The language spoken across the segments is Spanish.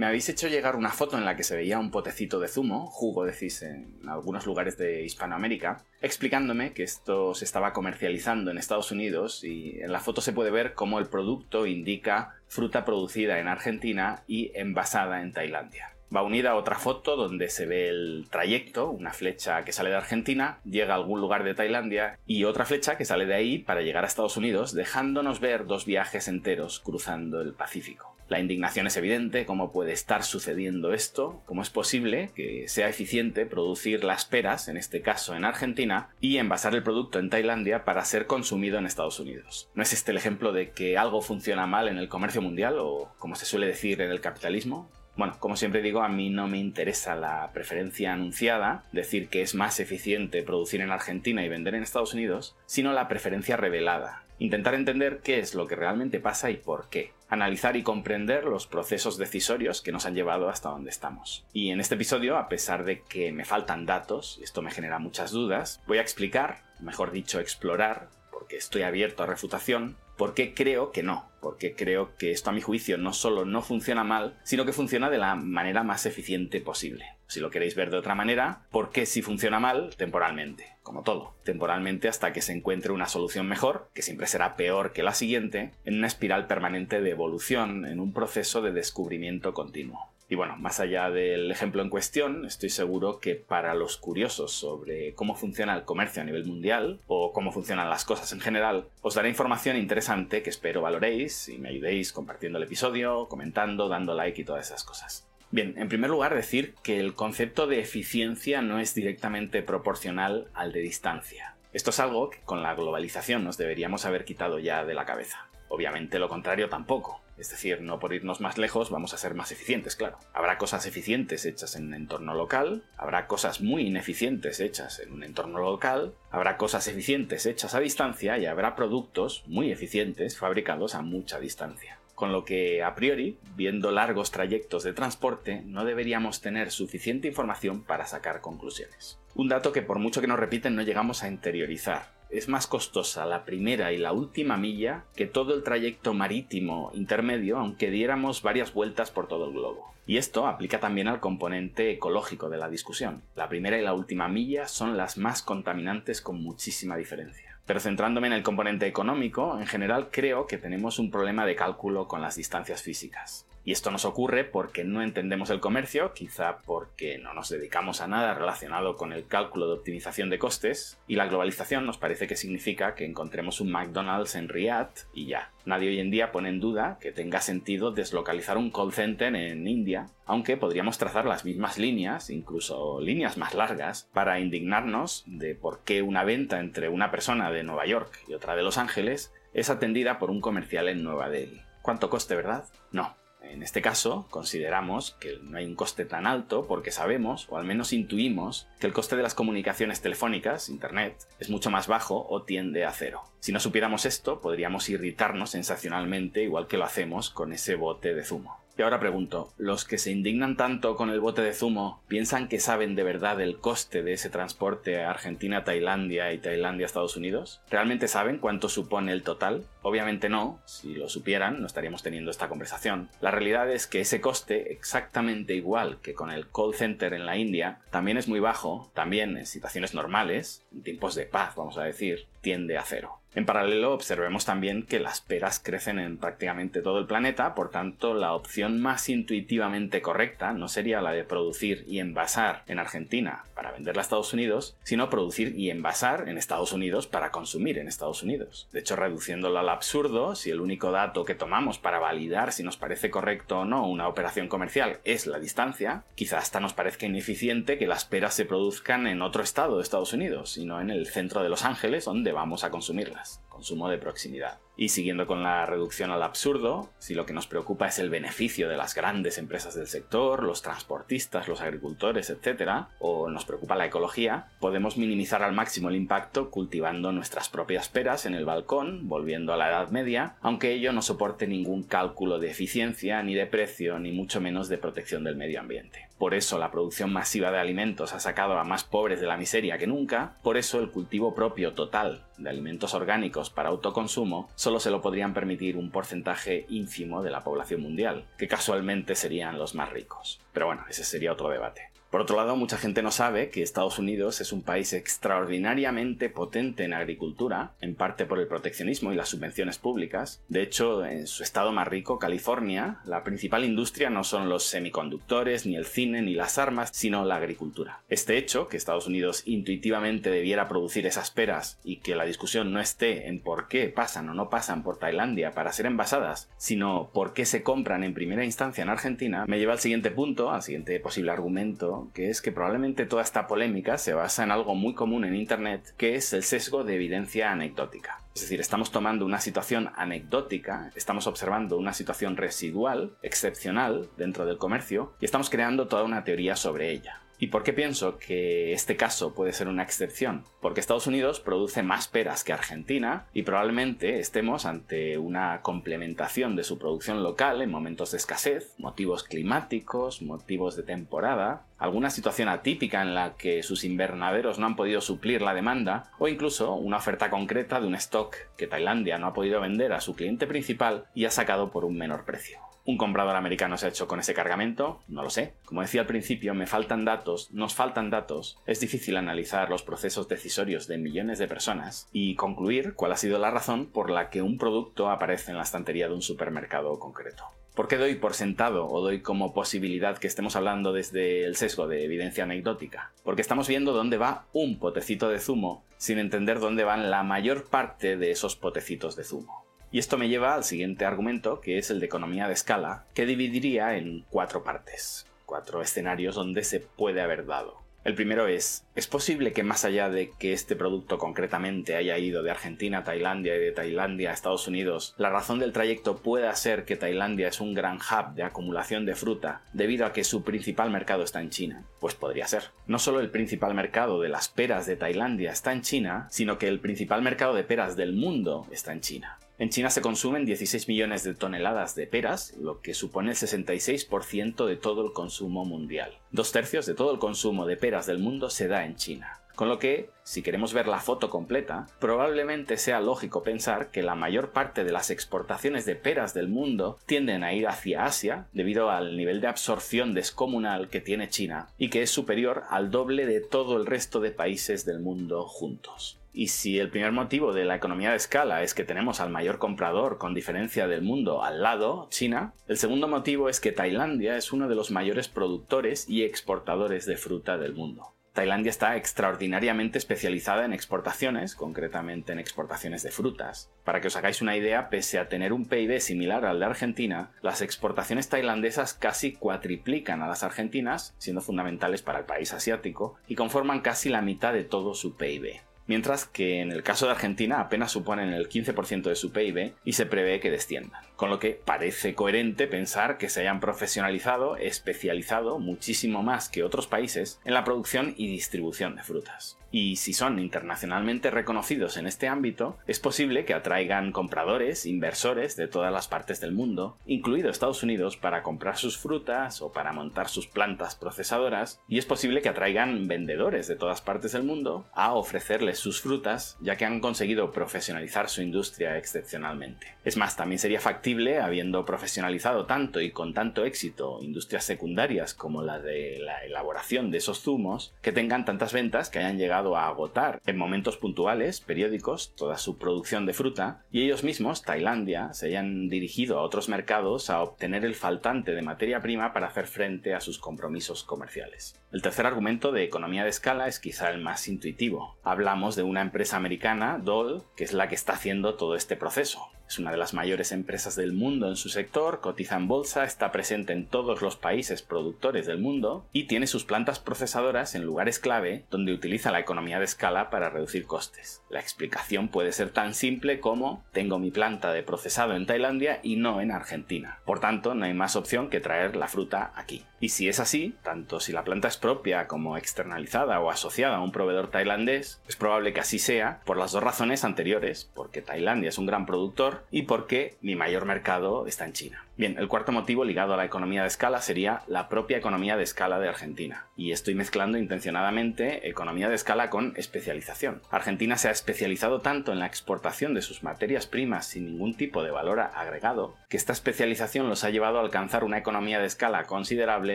Me habéis hecho llegar una foto en la que se veía un potecito de zumo, jugo decís en algunos lugares de Hispanoamérica, explicándome que esto se estaba comercializando en Estados Unidos y en la foto se puede ver cómo el producto indica fruta producida en Argentina y envasada en Tailandia. Va unida a otra foto donde se ve el trayecto, una flecha que sale de Argentina, llega a algún lugar de Tailandia y otra flecha que sale de ahí para llegar a Estados Unidos, dejándonos ver dos viajes enteros cruzando el Pacífico. La indignación es evidente, cómo puede estar sucediendo esto, cómo es posible que sea eficiente producir las peras, en este caso en Argentina, y envasar el producto en Tailandia para ser consumido en Estados Unidos. ¿No es este el ejemplo de que algo funciona mal en el comercio mundial o, como se suele decir, en el capitalismo? Bueno, como siempre digo, a mí no me interesa la preferencia anunciada, decir que es más eficiente producir en Argentina y vender en Estados Unidos, sino la preferencia revelada. Intentar entender qué es lo que realmente pasa y por qué. Analizar y comprender los procesos decisorios que nos han llevado hasta donde estamos. Y en este episodio, a pesar de que me faltan datos, y esto me genera muchas dudas, voy a explicar, mejor dicho, explorar, porque estoy abierto a refutación, por qué creo que no, porque creo que esto a mi juicio no solo no funciona mal, sino que funciona de la manera más eficiente posible. Si lo queréis ver de otra manera, ¿por qué si funciona mal temporalmente? Como todo, temporalmente hasta que se encuentre una solución mejor, que siempre será peor que la siguiente, en una espiral permanente de evolución, en un proceso de descubrimiento continuo. Y bueno, más allá del ejemplo en cuestión, estoy seguro que para los curiosos sobre cómo funciona el comercio a nivel mundial o cómo funcionan las cosas en general, os daré información interesante que espero valoréis y me ayudéis compartiendo el episodio, comentando, dando like y todas esas cosas. Bien, en primer lugar decir que el concepto de eficiencia no es directamente proporcional al de distancia. Esto es algo que con la globalización nos deberíamos haber quitado ya de la cabeza. Obviamente lo contrario tampoco. Es decir, no por irnos más lejos vamos a ser más eficientes, claro. Habrá cosas eficientes hechas en un entorno local, habrá cosas muy ineficientes hechas en un entorno local, habrá cosas eficientes hechas a distancia y habrá productos muy eficientes fabricados a mucha distancia con lo que a priori, viendo largos trayectos de transporte, no deberíamos tener suficiente información para sacar conclusiones. Un dato que por mucho que nos repiten no llegamos a interiorizar es más costosa la primera y la última milla que todo el trayecto marítimo intermedio, aunque diéramos varias vueltas por todo el globo. Y esto aplica también al componente ecológico de la discusión. La primera y la última milla son las más contaminantes con muchísima diferencia. Pero centrándome en el componente económico, en general creo que tenemos un problema de cálculo con las distancias físicas. Y esto nos ocurre porque no entendemos el comercio, quizá porque no nos dedicamos a nada relacionado con el cálculo de optimización de costes, y la globalización nos parece que significa que encontremos un McDonald's en Riyadh y ya. Nadie hoy en día pone en duda que tenga sentido deslocalizar un call center en India, aunque podríamos trazar las mismas líneas, incluso líneas más largas, para indignarnos de por qué una venta entre una persona de Nueva York y otra de Los Ángeles es atendida por un comercial en Nueva Delhi. ¿Cuánto coste, verdad? No, en este caso, consideramos que no hay un coste tan alto porque sabemos, o al menos intuimos, que el coste de las comunicaciones telefónicas, Internet, es mucho más bajo o tiende a cero. Si no supiéramos esto, podríamos irritarnos sensacionalmente igual que lo hacemos con ese bote de zumo. Y ahora pregunto, ¿los que se indignan tanto con el bote de zumo piensan que saben de verdad el coste de ese transporte a Argentina, Tailandia y Tailandia, Estados Unidos? ¿Realmente saben cuánto supone el total? Obviamente no, si lo supieran no estaríamos teniendo esta conversación. La realidad es que ese coste, exactamente igual que con el call center en la India, también es muy bajo, también en situaciones normales, en tiempos de paz vamos a decir, tiende a cero. En paralelo, observemos también que las peras crecen en prácticamente todo el planeta, por tanto, la opción más intuitivamente correcta no sería la de producir y envasar en Argentina para venderla a Estados Unidos, sino producir y envasar en Estados Unidos para consumir en Estados Unidos. De hecho, reduciéndolo al absurdo, si el único dato que tomamos para validar si nos parece correcto o no una operación comercial es la distancia, quizá hasta nos parezca ineficiente que las peras se produzcan en otro estado de Estados Unidos, sino en el centro de Los Ángeles, donde vamos a consumirlas Yes. Consumo de proximidad. Y siguiendo con la reducción al absurdo, si lo que nos preocupa es el beneficio de las grandes empresas del sector, los transportistas, los agricultores, etc., o nos preocupa la ecología, podemos minimizar al máximo el impacto cultivando nuestras propias peras en el balcón, volviendo a la Edad Media, aunque ello no soporte ningún cálculo de eficiencia, ni de precio, ni mucho menos de protección del medio ambiente. Por eso la producción masiva de alimentos ha sacado a más pobres de la miseria que nunca, por eso el cultivo propio total de alimentos orgánicos para autoconsumo solo se lo podrían permitir un porcentaje ínfimo de la población mundial, que casualmente serían los más ricos. Pero bueno, ese sería otro debate. Por otro lado, mucha gente no sabe que Estados Unidos es un país extraordinariamente potente en agricultura, en parte por el proteccionismo y las subvenciones públicas. De hecho, en su estado más rico, California, la principal industria no son los semiconductores, ni el cine, ni las armas, sino la agricultura. Este hecho, que Estados Unidos intuitivamente debiera producir esas peras y que la discusión no esté en por qué pasan o no pasan por Tailandia para ser envasadas, sino por qué se compran en primera instancia en Argentina, me lleva al siguiente punto, al siguiente posible argumento que es que probablemente toda esta polémica se basa en algo muy común en Internet, que es el sesgo de evidencia anecdótica. Es decir, estamos tomando una situación anecdótica, estamos observando una situación residual, excepcional, dentro del comercio, y estamos creando toda una teoría sobre ella. ¿Y por qué pienso que este caso puede ser una excepción? Porque Estados Unidos produce más peras que Argentina y probablemente estemos ante una complementación de su producción local en momentos de escasez, motivos climáticos, motivos de temporada, alguna situación atípica en la que sus invernaderos no han podido suplir la demanda o incluso una oferta concreta de un stock que Tailandia no ha podido vender a su cliente principal y ha sacado por un menor precio. ¿Un comprador americano se ha hecho con ese cargamento? No lo sé. Como decía al principio, me faltan datos, nos faltan datos. Es difícil analizar los procesos decisorios de millones de personas y concluir cuál ha sido la razón por la que un producto aparece en la estantería de un supermercado concreto. ¿Por qué doy por sentado o doy como posibilidad que estemos hablando desde el sesgo de evidencia anecdótica? Porque estamos viendo dónde va un potecito de zumo sin entender dónde van la mayor parte de esos potecitos de zumo. Y esto me lleva al siguiente argumento, que es el de economía de escala, que dividiría en cuatro partes, cuatro escenarios donde se puede haber dado. El primero es, ¿es posible que más allá de que este producto concretamente haya ido de Argentina a Tailandia y de Tailandia a Estados Unidos, la razón del trayecto pueda ser que Tailandia es un gran hub de acumulación de fruta debido a que su principal mercado está en China? Pues podría ser. No solo el principal mercado de las peras de Tailandia está en China, sino que el principal mercado de peras del mundo está en China. En China se consumen 16 millones de toneladas de peras, lo que supone el 66% de todo el consumo mundial. Dos tercios de todo el consumo de peras del mundo se da en China. Con lo que, si queremos ver la foto completa, probablemente sea lógico pensar que la mayor parte de las exportaciones de peras del mundo tienden a ir hacia Asia debido al nivel de absorción descomunal que tiene China y que es superior al doble de todo el resto de países del mundo juntos. Y si el primer motivo de la economía de escala es que tenemos al mayor comprador con diferencia del mundo al lado, China, el segundo motivo es que Tailandia es uno de los mayores productores y exportadores de fruta del mundo. Tailandia está extraordinariamente especializada en exportaciones, concretamente en exportaciones de frutas. Para que os hagáis una idea, pese a tener un PIB similar al de Argentina, las exportaciones tailandesas casi cuatriplican a las argentinas, siendo fundamentales para el país asiático, y conforman casi la mitad de todo su PIB mientras que en el caso de Argentina apenas suponen el 15% de su PIB y se prevé que desciendan. Con lo que parece coherente pensar que se hayan profesionalizado, especializado muchísimo más que otros países en la producción y distribución de frutas y si son internacionalmente reconocidos en este ámbito, es posible que atraigan compradores, inversores de todas las partes del mundo, incluido Estados Unidos, para comprar sus frutas o para montar sus plantas procesadoras, y es posible que atraigan vendedores de todas partes del mundo a ofrecerles sus frutas, ya que han conseguido profesionalizar su industria excepcionalmente. Es más, también sería factible, habiendo profesionalizado tanto y con tanto éxito industrias secundarias como la de la elaboración de esos zumos, que tengan tantas ventas que hayan llegado a agotar en momentos puntuales, periódicos, toda su producción de fruta, y ellos mismos, Tailandia, se hayan dirigido a otros mercados a obtener el faltante de materia prima para hacer frente a sus compromisos comerciales. El tercer argumento de economía de escala es quizá el más intuitivo. Hablamos de una empresa americana, Dole, que es la que está haciendo todo este proceso. Es una de las mayores empresas del mundo en su sector, cotiza en bolsa, está presente en todos los países productores del mundo y tiene sus plantas procesadoras en lugares clave donde utiliza la economía de escala para reducir costes. La explicación puede ser tan simple como tengo mi planta de procesado en Tailandia y no en Argentina. Por tanto, no hay más opción que traer la fruta aquí. Y si es así, tanto si la planta es propia como externalizada o asociada a un proveedor tailandés, es probable que así sea por las dos razones anteriores, porque Tailandia es un gran productor exterior y porque mi mayor mercado está en China. Bien, el cuarto motivo ligado a la economía de escala sería la propia economía de escala de Argentina. Y estoy mezclando intencionadamente economía de escala con especialización. Argentina se ha especializado tanto en la exportación de sus materias primas sin ningún tipo de valor agregado, que esta especialización los ha llevado a alcanzar una economía de escala considerable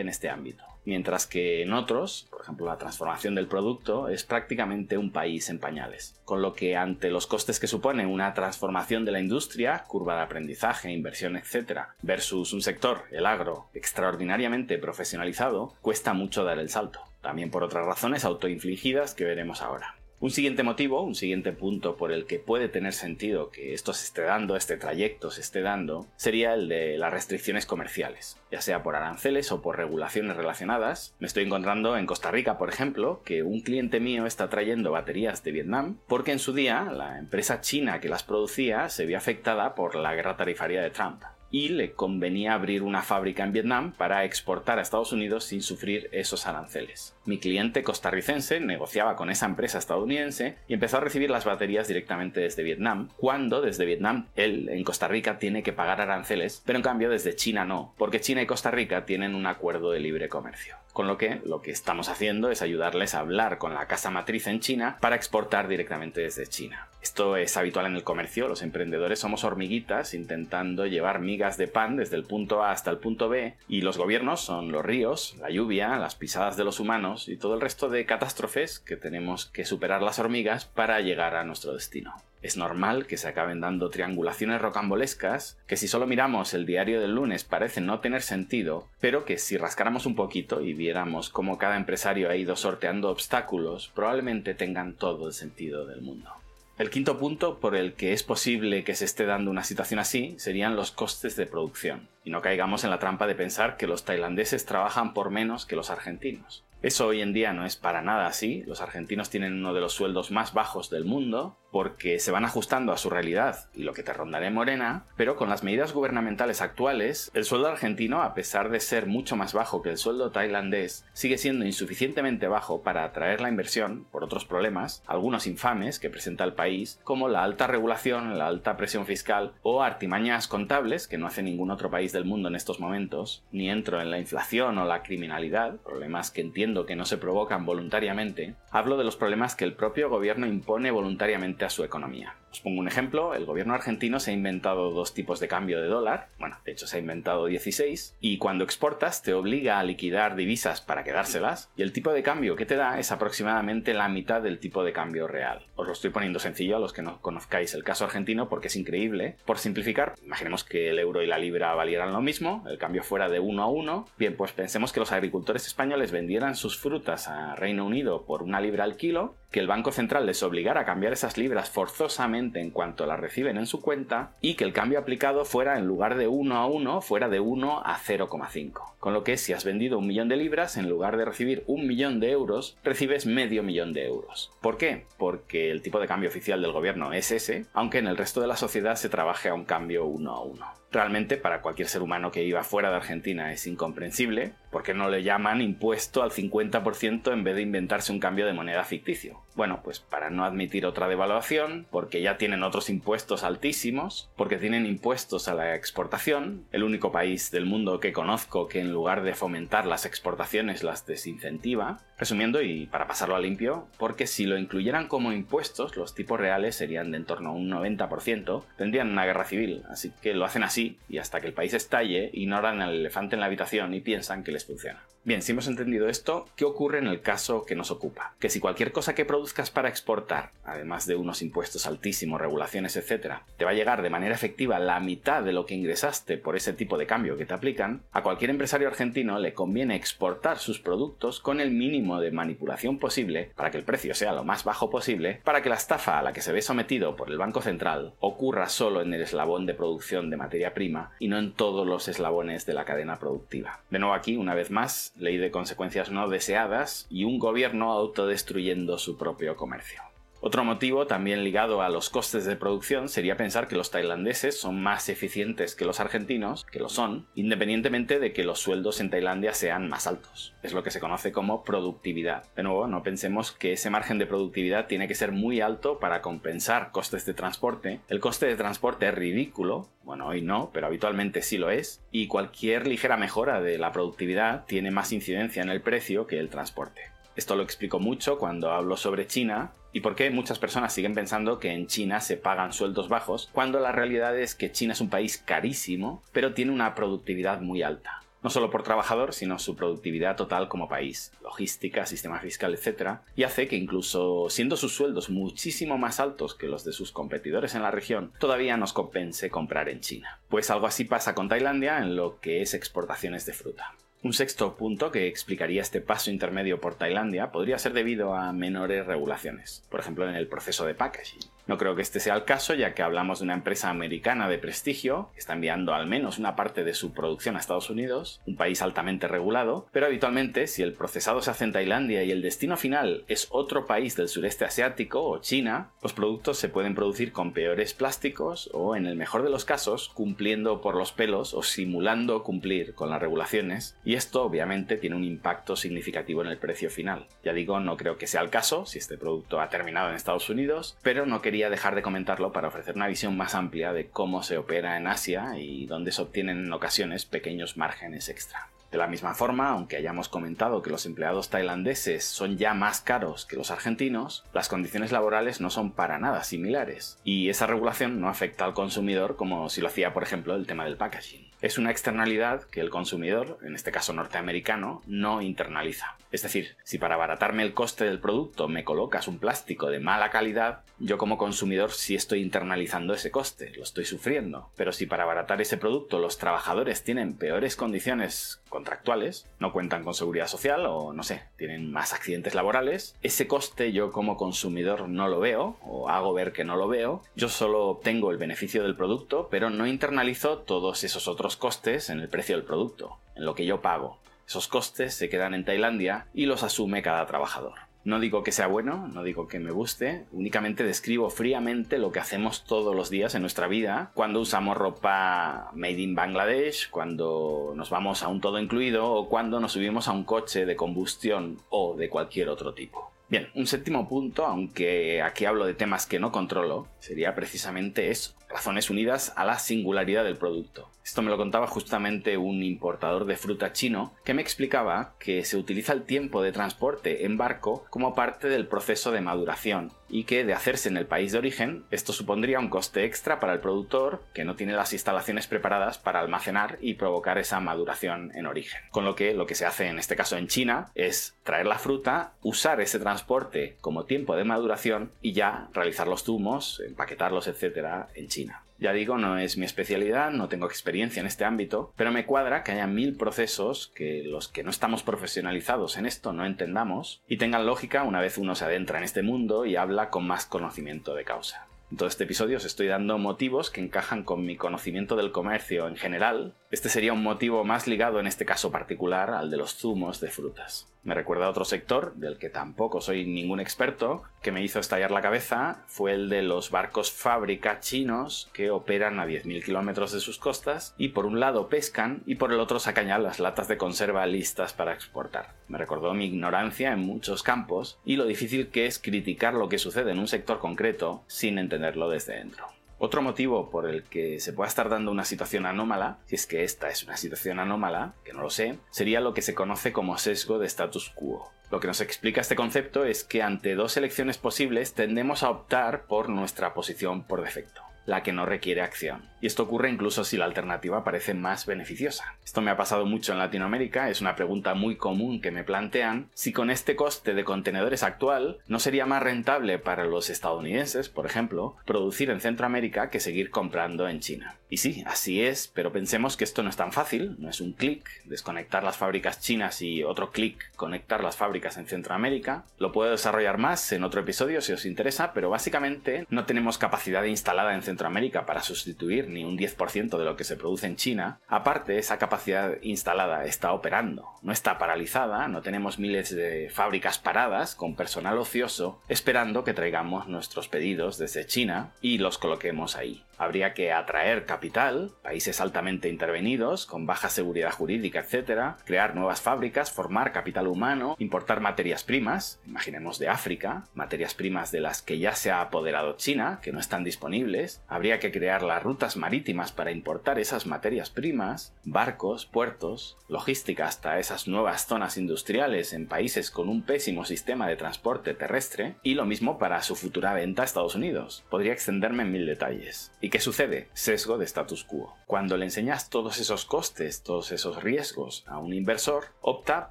en este ámbito. Mientras que en otros, por ejemplo la transformación del producto, es prácticamente un país en pañales. Con lo que ante los costes que supone una transformación de la industria, curva de aprendizaje, inversión, etc., versus un sector, el agro, extraordinariamente profesionalizado, cuesta mucho dar el salto. También por otras razones autoinfligidas que veremos ahora. Un siguiente motivo, un siguiente punto por el que puede tener sentido que esto se esté dando, este trayecto se esté dando, sería el de las restricciones comerciales, ya sea por aranceles o por regulaciones relacionadas. Me estoy encontrando en Costa Rica, por ejemplo, que un cliente mío está trayendo baterías de Vietnam porque en su día la empresa china que las producía se vio afectada por la guerra tarifaria de Trump y le convenía abrir una fábrica en Vietnam para exportar a Estados Unidos sin sufrir esos aranceles. Mi cliente costarricense negociaba con esa empresa estadounidense y empezó a recibir las baterías directamente desde Vietnam, cuando desde Vietnam él en Costa Rica tiene que pagar aranceles, pero en cambio desde China no, porque China y Costa Rica tienen un acuerdo de libre comercio. Con lo que lo que estamos haciendo es ayudarles a hablar con la casa matriz en China para exportar directamente desde China. Esto es habitual en el comercio, los emprendedores somos hormiguitas intentando llevar migas de pan desde el punto A hasta el punto B y los gobiernos son los ríos, la lluvia, las pisadas de los humanos y todo el resto de catástrofes que tenemos que superar las hormigas para llegar a nuestro destino. Es normal que se acaben dando triangulaciones rocambolescas que si solo miramos el diario del lunes parecen no tener sentido, pero que si rascáramos un poquito y viéramos cómo cada empresario ha ido sorteando obstáculos, probablemente tengan todo el sentido del mundo. El quinto punto por el que es posible que se esté dando una situación así serían los costes de producción, y no caigamos en la trampa de pensar que los tailandeses trabajan por menos que los argentinos. Eso hoy en día no es para nada así. Los argentinos tienen uno de los sueldos más bajos del mundo porque se van ajustando a su realidad y lo que te rondaré morena, pero con las medidas gubernamentales actuales, el sueldo argentino, a pesar de ser mucho más bajo que el sueldo tailandés, sigue siendo insuficientemente bajo para atraer la inversión por otros problemas, algunos infames que presenta el país, como la alta regulación, la alta presión fiscal o artimañas contables que no hace ningún otro país del mundo en estos momentos, ni entro en la inflación o la criminalidad, problemas que entiendo que no se provocan voluntariamente, hablo de los problemas que el propio gobierno impone voluntariamente a su economía. Os pongo un ejemplo, el gobierno argentino se ha inventado dos tipos de cambio de dólar, bueno, de hecho se ha inventado 16, y cuando exportas te obliga a liquidar divisas para quedárselas, y el tipo de cambio que te da es aproximadamente la mitad del tipo de cambio real. Os lo estoy poniendo sencillo a los que no conozcáis el caso argentino porque es increíble. Por simplificar, imaginemos que el euro y la libra valieran lo mismo, el cambio fuera de 1 a 1, bien, pues pensemos que los agricultores españoles vendieran sus frutas a Reino Unido por una libra al kilo, que el Banco Central les obligara a cambiar esas libras forzosamente en cuanto la reciben en su cuenta y que el cambio aplicado fuera en lugar de 1 a 1 fuera de 1 a 0,5. Con lo que si has vendido un millón de libras, en lugar de recibir un millón de euros, recibes medio millón de euros. ¿Por qué? Porque el tipo de cambio oficial del gobierno es ese, aunque en el resto de la sociedad se trabaje a un cambio 1 a 1. Realmente para cualquier ser humano que iba fuera de Argentina es incomprensible, porque no le llaman impuesto al 50% en vez de inventarse un cambio de moneda ficticio. Bueno, pues para no admitir otra devaluación, porque ya tienen otros impuestos altísimos, porque tienen impuestos a la exportación, el único país del mundo que conozco que en lugar de fomentar las exportaciones las desincentiva, resumiendo y para pasarlo a limpio, porque si lo incluyeran como impuestos, los tipos reales serían de en torno a un 90%, tendrían una guerra civil, así que lo hacen así y hasta que el país estalle, ignoran al elefante en la habitación y piensan que les funciona. Bien, si hemos entendido esto, ¿qué ocurre en el caso que nos ocupa? Que si cualquier cosa que produzcas para exportar, además de unos impuestos altísimos, regulaciones, etc., te va a llegar de manera efectiva la mitad de lo que ingresaste por ese tipo de cambio que te aplican, a cualquier empresario argentino le conviene exportar sus productos con el mínimo de manipulación posible para que el precio sea lo más bajo posible, para que la estafa a la que se ve sometido por el Banco Central ocurra solo en el eslabón de producción de materia prima y no en todos los eslabones de la cadena productiva. De nuevo aquí, una vez más, ley de consecuencias no deseadas y un gobierno autodestruyendo su propio comercio. Otro motivo, también ligado a los costes de producción, sería pensar que los tailandeses son más eficientes que los argentinos, que lo son, independientemente de que los sueldos en Tailandia sean más altos. Es lo que se conoce como productividad. De nuevo, no pensemos que ese margen de productividad tiene que ser muy alto para compensar costes de transporte. El coste de transporte es ridículo, bueno, hoy no, pero habitualmente sí lo es, y cualquier ligera mejora de la productividad tiene más incidencia en el precio que el transporte. Esto lo explico mucho cuando hablo sobre China y por qué muchas personas siguen pensando que en China se pagan sueldos bajos, cuando la realidad es que China es un país carísimo, pero tiene una productividad muy alta. No solo por trabajador, sino su productividad total como país, logística, sistema fiscal, etc. Y hace que incluso siendo sus sueldos muchísimo más altos que los de sus competidores en la región, todavía nos compense comprar en China. Pues algo así pasa con Tailandia en lo que es exportaciones de fruta. Un sexto punto que explicaría este paso intermedio por Tailandia podría ser debido a menores regulaciones, por ejemplo en el proceso de packaging. No creo que este sea el caso, ya que hablamos de una empresa americana de prestigio, que está enviando al menos una parte de su producción a Estados Unidos, un país altamente regulado, pero habitualmente si el procesado se hace en Tailandia y el destino final es otro país del sureste asiático o China, los productos se pueden producir con peores plásticos o, en el mejor de los casos, cumpliendo por los pelos o simulando cumplir con las regulaciones, y esto obviamente tiene un impacto significativo en el precio final. Ya digo, no creo que sea el caso si este producto ha terminado en Estados Unidos, pero no quería dejar de comentarlo para ofrecer una visión más amplia de cómo se opera en Asia y dónde se obtienen en ocasiones pequeños márgenes extra. De la misma forma, aunque hayamos comentado que los empleados tailandeses son ya más caros que los argentinos, las condiciones laborales no son para nada similares, y esa regulación no afecta al consumidor como si lo hacía, por ejemplo, el tema del packaging. Es una externalidad que el consumidor, en este caso norteamericano, no internaliza. Es decir, si para abaratarme el coste del producto me colocas un plástico de mala calidad, yo como consumidor sí estoy internalizando ese coste, lo estoy sufriendo. Pero si para abaratar ese producto los trabajadores tienen peores condiciones contractuales, no cuentan con seguridad social o no sé, tienen más accidentes laborales, ese coste yo como consumidor no lo veo o hago ver que no lo veo, yo solo obtengo el beneficio del producto, pero no internalizo todos esos otros costes en el precio del producto, en lo que yo pago. Esos costes se quedan en Tailandia y los asume cada trabajador. No digo que sea bueno, no digo que me guste, únicamente describo fríamente lo que hacemos todos los días en nuestra vida cuando usamos ropa made in Bangladesh, cuando nos vamos a un todo incluido o cuando nos subimos a un coche de combustión o de cualquier otro tipo. Bien, un séptimo punto, aunque aquí hablo de temas que no controlo, sería precisamente eso, razones unidas a la singularidad del producto. Esto me lo contaba justamente un importador de fruta chino que me explicaba que se utiliza el tiempo de transporte en barco como parte del proceso de maduración y que de hacerse en el país de origen esto supondría un coste extra para el productor que no tiene las instalaciones preparadas para almacenar y provocar esa maduración en origen. Con lo que lo que se hace en este caso en China es traer la fruta, usar ese transporte como tiempo de maduración y ya realizar los zumos, empaquetarlos, etcétera, en China. Ya digo, no es mi especialidad, no tengo experiencia en este ámbito, pero me cuadra que haya mil procesos que los que no estamos profesionalizados en esto no entendamos y tengan lógica una vez uno se adentra en este mundo y habla con más conocimiento de causa. En todo este episodio os estoy dando motivos que encajan con mi conocimiento del comercio en general. Este sería un motivo más ligado en este caso particular al de los zumos de frutas. Me recuerda a otro sector, del que tampoco soy ningún experto, que me hizo estallar la cabeza, fue el de los barcos fábrica chinos que operan a 10.000 kilómetros de sus costas y por un lado pescan y por el otro sacan ya las latas de conserva listas para exportar. Me recordó mi ignorancia en muchos campos y lo difícil que es criticar lo que sucede en un sector concreto sin entenderlo desde dentro. Otro motivo por el que se pueda estar dando una situación anómala, si es que esta es una situación anómala, que no lo sé, sería lo que se conoce como sesgo de status quo. Lo que nos explica este concepto es que ante dos elecciones posibles tendemos a optar por nuestra posición por defecto la que no requiere acción. Y esto ocurre incluso si la alternativa parece más beneficiosa. Esto me ha pasado mucho en Latinoamérica, es una pregunta muy común que me plantean si con este coste de contenedores actual no sería más rentable para los estadounidenses, por ejemplo, producir en Centroamérica que seguir comprando en China. Y sí, así es, pero pensemos que esto no es tan fácil, no es un clic desconectar las fábricas chinas y otro clic conectar las fábricas en Centroamérica. Lo puedo desarrollar más en otro episodio si os interesa, pero básicamente no tenemos capacidad instalada en Centroamérica para sustituir ni un 10% de lo que se produce en China, aparte esa capacidad instalada está operando, no está paralizada, no tenemos miles de fábricas paradas con personal ocioso esperando que traigamos nuestros pedidos desde China y los coloquemos ahí. Habría que atraer capital, países altamente intervenidos, con baja seguridad jurídica, etc., crear nuevas fábricas, formar capital humano, importar materias primas, imaginemos de África, materias primas de las que ya se ha apoderado China, que no están disponibles, habría que crear las rutas marítimas para importar esas materias primas, barcos, puertos, logística hasta esas nuevas zonas industriales en países con un pésimo sistema de transporte terrestre, y lo mismo para su futura venta a Estados Unidos. Podría extenderme en mil detalles. ¿Y qué sucede? Sesgo de status quo. Cuando le enseñas todos esos costes, todos esos riesgos a un inversor, opta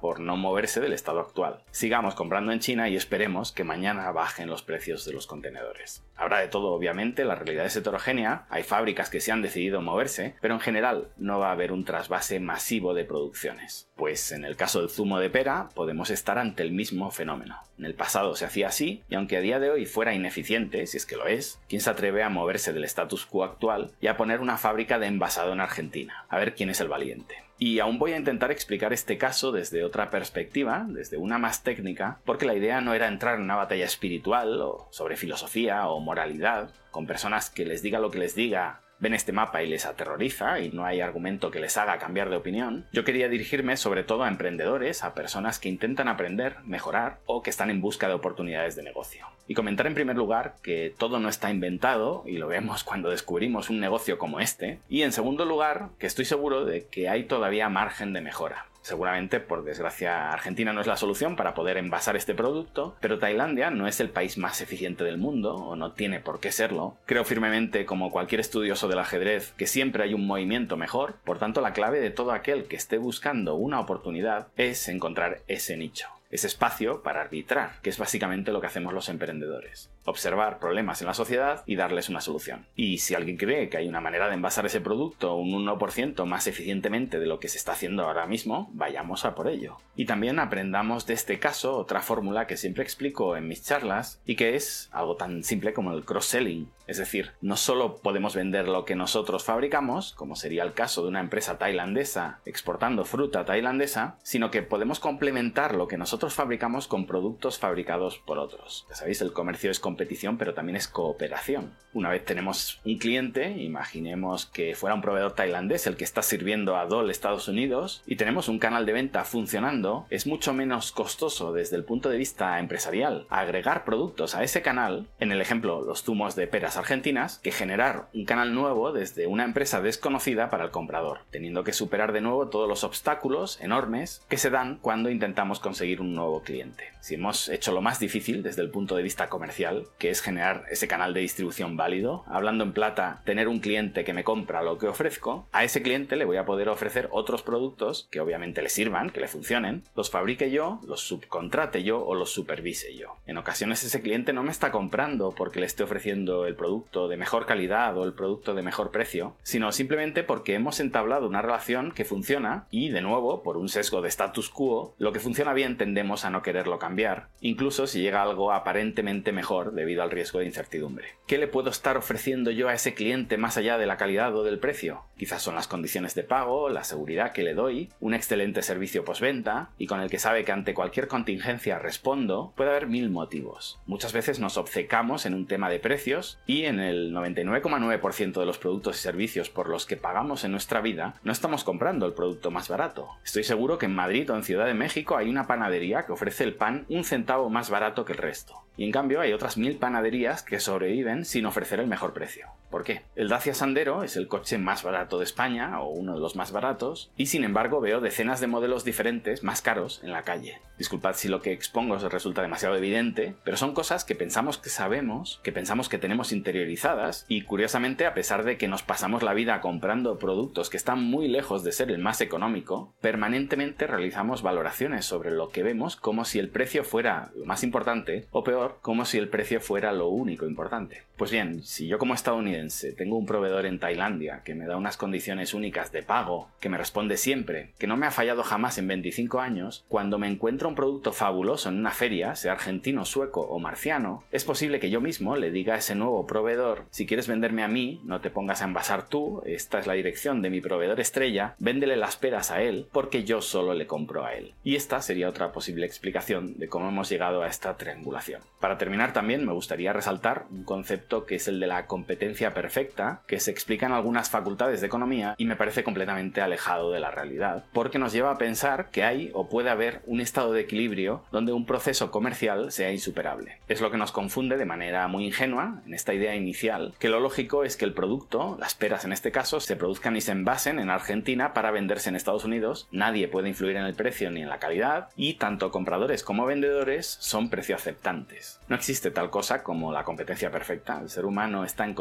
por no moverse del estado actual. Sigamos comprando en China y esperemos que mañana bajen los precios de los contenedores. Habrá de todo, obviamente, la realidad es heterogénea, hay fábricas que se han decidido moverse, pero en general no va a haber un trasvase masivo de producciones. Pues en el caso del zumo de pera podemos estar ante el mismo fenómeno. En el pasado se hacía así, y aunque a día de hoy fuera ineficiente, si es que lo es, ¿quién se atreve a moverse del status quo actual y a poner una fábrica de envasado en Argentina? A ver quién es el valiente. Y aún voy a intentar explicar este caso desde otra perspectiva, desde una más técnica, porque la idea no era entrar en una batalla espiritual o sobre filosofía o moralidad, con personas que les diga lo que les diga ven este mapa y les aterroriza y no hay argumento que les haga cambiar de opinión, yo quería dirigirme sobre todo a emprendedores, a personas que intentan aprender, mejorar o que están en busca de oportunidades de negocio. Y comentar en primer lugar que todo no está inventado, y lo vemos cuando descubrimos un negocio como este, y en segundo lugar que estoy seguro de que hay todavía margen de mejora. Seguramente, por desgracia, Argentina no es la solución para poder envasar este producto, pero Tailandia no es el país más eficiente del mundo, o no tiene por qué serlo. Creo firmemente, como cualquier estudioso del ajedrez, que siempre hay un movimiento mejor, por tanto la clave de todo aquel que esté buscando una oportunidad es encontrar ese nicho ese espacio para arbitrar, que es básicamente lo que hacemos los emprendedores. Observar problemas en la sociedad y darles una solución. Y si alguien cree que hay una manera de envasar ese producto un 1% más eficientemente de lo que se está haciendo ahora mismo, vayamos a por ello. Y también aprendamos de este caso otra fórmula que siempre explico en mis charlas y que es algo tan simple como el cross-selling. Es decir, no solo podemos vender lo que nosotros fabricamos, como sería el caso de una empresa tailandesa exportando fruta tailandesa, sino que podemos complementar lo que nosotros fabricamos con productos fabricados por otros. Ya sabéis, el comercio es competición, pero también es cooperación. Una vez tenemos un cliente, imaginemos que fuera un proveedor tailandés el que está sirviendo a Dole Estados Unidos, y tenemos un canal de venta funcionando, es mucho menos costoso desde el punto de vista empresarial agregar productos a ese canal, en el ejemplo los zumos de peras argentinas, que generar un canal nuevo desde una empresa desconocida para el comprador, teniendo que superar de nuevo todos los obstáculos enormes que se dan cuando intentamos conseguir un nuevo cliente. Si hemos hecho lo más difícil desde el punto de vista comercial, que es generar ese canal de distribución válido, hablando en plata, tener un cliente que me compra lo que ofrezco, a ese cliente le voy a poder ofrecer otros productos que obviamente le sirvan, que le funcionen, los fabrique yo, los subcontrate yo o los supervise yo. En ocasiones ese cliente no me está comprando porque le esté ofreciendo el producto de mejor calidad o el producto de mejor precio, sino simplemente porque hemos entablado una relación que funciona y, de nuevo, por un sesgo de status quo, lo que funciona bien a no quererlo cambiar, incluso si llega algo aparentemente mejor debido al riesgo de incertidumbre. ¿Qué le puedo estar ofreciendo yo a ese cliente más allá de la calidad o del precio? Quizás son las condiciones de pago, la seguridad que le doy, un excelente servicio postventa y con el que sabe que ante cualquier contingencia respondo, puede haber mil motivos. Muchas veces nos obcecamos en un tema de precios y en el 99,9% de los productos y servicios por los que pagamos en nuestra vida no estamos comprando el producto más barato. Estoy seguro que en Madrid o en Ciudad de México hay una panadería que ofrece el pan un centavo más barato que el resto. Y en cambio hay otras mil panaderías que sobreviven sin ofrecer el mejor precio. ¿Por qué? El Dacia Sandero es el coche más barato de España, o uno de los más baratos, y sin embargo veo decenas de modelos diferentes más caros en la calle. Disculpad si lo que expongo os resulta demasiado evidente, pero son cosas que pensamos que sabemos, que pensamos que tenemos interiorizadas, y curiosamente, a pesar de que nos pasamos la vida comprando productos que están muy lejos de ser el más económico, permanentemente realizamos valoraciones sobre lo que vemos como si el precio fuera lo más importante, o peor, como si el precio fuera lo único importante. Pues bien, si yo como estadounidense tengo un proveedor en Tailandia que me da unas condiciones únicas de pago, que me responde siempre, que no me ha fallado jamás en 25 años, cuando me encuentro un producto fabuloso en una feria, sea argentino, sueco o marciano, es posible que yo mismo le diga a ese nuevo proveedor, si quieres venderme a mí, no te pongas a envasar tú, esta es la dirección de mi proveedor estrella, véndele las peras a él, porque yo solo le compro a él. Y esta sería otra posible explicación de cómo hemos llegado a esta triangulación. Para terminar también me gustaría resaltar un concepto que es el de la competencia perfecta, que se explica en algunas facultades de economía y me parece completamente alejado de la realidad, porque nos lleva a pensar que hay o puede haber un estado de equilibrio donde un proceso comercial sea insuperable. Es lo que nos confunde de manera muy ingenua en esta idea inicial, que lo lógico es que el producto, las peras en este caso, se produzcan y se envasen en Argentina para venderse en Estados Unidos, nadie puede influir en el precio ni en la calidad, y tanto compradores como vendedores son precio aceptantes. No existe tal cosa como la competencia perfecta, el ser humano está en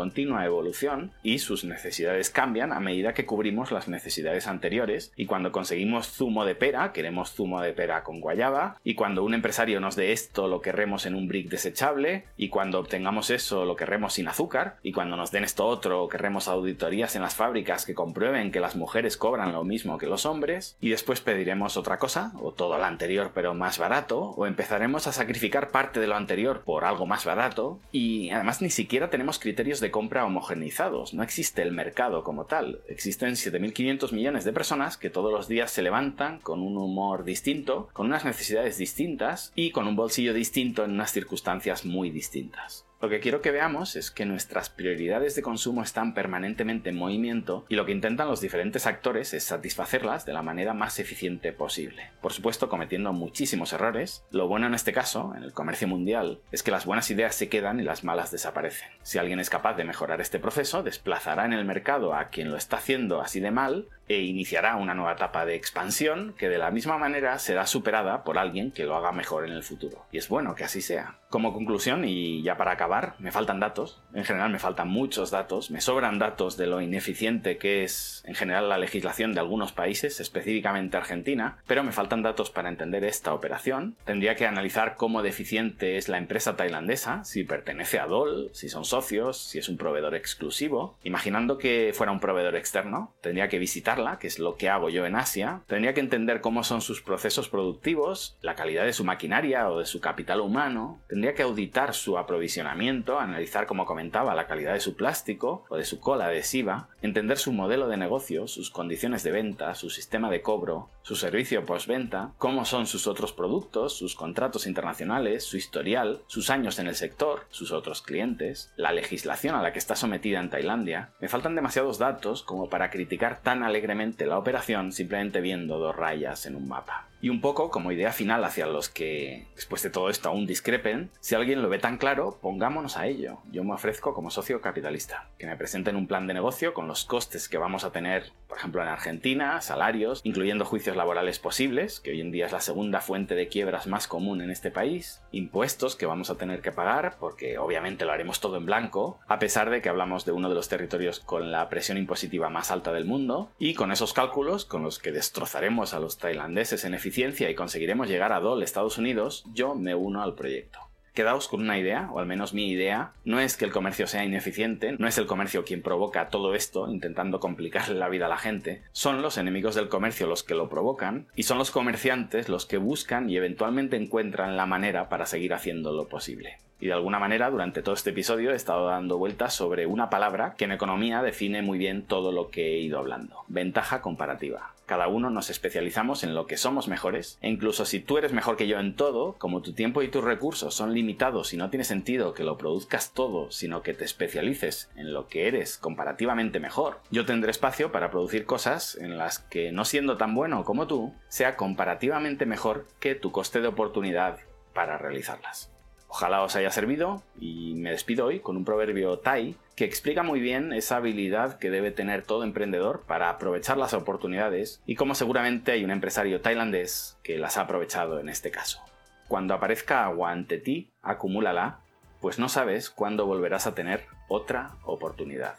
evolución y sus necesidades cambian a medida que cubrimos las necesidades anteriores, y cuando conseguimos zumo de pera, queremos zumo de pera con guayaba, y cuando un empresario nos dé esto lo querremos en un brick desechable, y cuando obtengamos eso lo querremos sin azúcar, y cuando nos den esto otro querremos auditorías en las fábricas que comprueben que las mujeres cobran lo mismo que los hombres, y después pediremos otra cosa, o todo lo anterior pero más barato, o empezaremos a sacrificar parte de lo anterior por algo más barato, y además ni siquiera tenemos criterios de compra homogenizados, no existe el mercado como tal, existen 7.500 millones de personas que todos los días se levantan con un humor distinto, con unas necesidades distintas y con un bolsillo distinto en unas circunstancias muy distintas. Lo que quiero que veamos es que nuestras prioridades de consumo están permanentemente en movimiento y lo que intentan los diferentes actores es satisfacerlas de la manera más eficiente posible. Por supuesto, cometiendo muchísimos errores. Lo bueno en este caso, en el comercio mundial, es que las buenas ideas se quedan y las malas desaparecen. Si alguien es capaz de mejorar este proceso, desplazará en el mercado a quien lo está haciendo así de mal e iniciará una nueva etapa de expansión que de la misma manera será superada por alguien que lo haga mejor en el futuro. Y es bueno que así sea. Como conclusión, y ya para acabar, me faltan datos. En general me faltan muchos datos. Me sobran datos de lo ineficiente que es en general la legislación de algunos países, específicamente Argentina, pero me faltan datos para entender esta operación. Tendría que analizar cómo deficiente es la empresa tailandesa, si pertenece a Dole, si son socios, si es un proveedor exclusivo. Imaginando que fuera un proveedor externo, tendría que visitarla, que es lo que hago yo en Asia. Tendría que entender cómo son sus procesos productivos, la calidad de su maquinaria o de su capital humano. Tendría que auditar su aprovisionamiento, analizar, como comentaba, la calidad de su plástico o de su cola adhesiva, entender su modelo de negocio, sus condiciones de venta, su sistema de cobro, su servicio postventa, cómo son sus otros productos, sus contratos internacionales, su historial, sus años en el sector, sus otros clientes, la legislación a la que está sometida en Tailandia. Me faltan demasiados datos como para criticar tan alegremente la operación simplemente viendo dos rayas en un mapa. Y un poco como idea final hacia los que, después de todo esto, aún discrepen, si alguien lo ve tan claro, pongámonos a ello. Yo me ofrezco como socio capitalista, que me presenten un plan de negocio con los costes que vamos a tener, por ejemplo, en Argentina, salarios, incluyendo juicios laborales posibles, que hoy en día es la segunda fuente de quiebras más común en este país, impuestos que vamos a tener que pagar, porque obviamente lo haremos todo en blanco, a pesar de que hablamos de uno de los territorios con la presión impositiva más alta del mundo, y con esos cálculos, con los que destrozaremos a los tailandeses en eficiencia, y conseguiremos llegar a Dole, Estados Unidos, yo me uno al proyecto. Quedaos con una idea, o al menos mi idea, no es que el comercio sea ineficiente, no es el comercio quien provoca todo esto, intentando complicarle la vida a la gente, son los enemigos del comercio los que lo provocan, y son los comerciantes los que buscan y eventualmente encuentran la manera para seguir haciendo lo posible. Y de alguna manera, durante todo este episodio he estado dando vueltas sobre una palabra que en economía define muy bien todo lo que he ido hablando. Ventaja comparativa. Cada uno nos especializamos en lo que somos mejores, e incluso si tú eres mejor que yo en todo, como tu tiempo y tus recursos son limitados y no tiene sentido que lo produzcas todo, sino que te especialices en lo que eres comparativamente mejor, yo tendré espacio para producir cosas en las que, no siendo tan bueno como tú, sea comparativamente mejor que tu coste de oportunidad para realizarlas. Ojalá os haya servido y me despido hoy con un proverbio Thai que explica muy bien esa habilidad que debe tener todo emprendedor para aprovechar las oportunidades y como seguramente hay un empresario tailandés que las ha aprovechado en este caso. Cuando aparezca agua ante ti, acumúlala, pues no sabes cuándo volverás a tener otra oportunidad.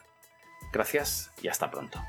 Gracias y hasta pronto.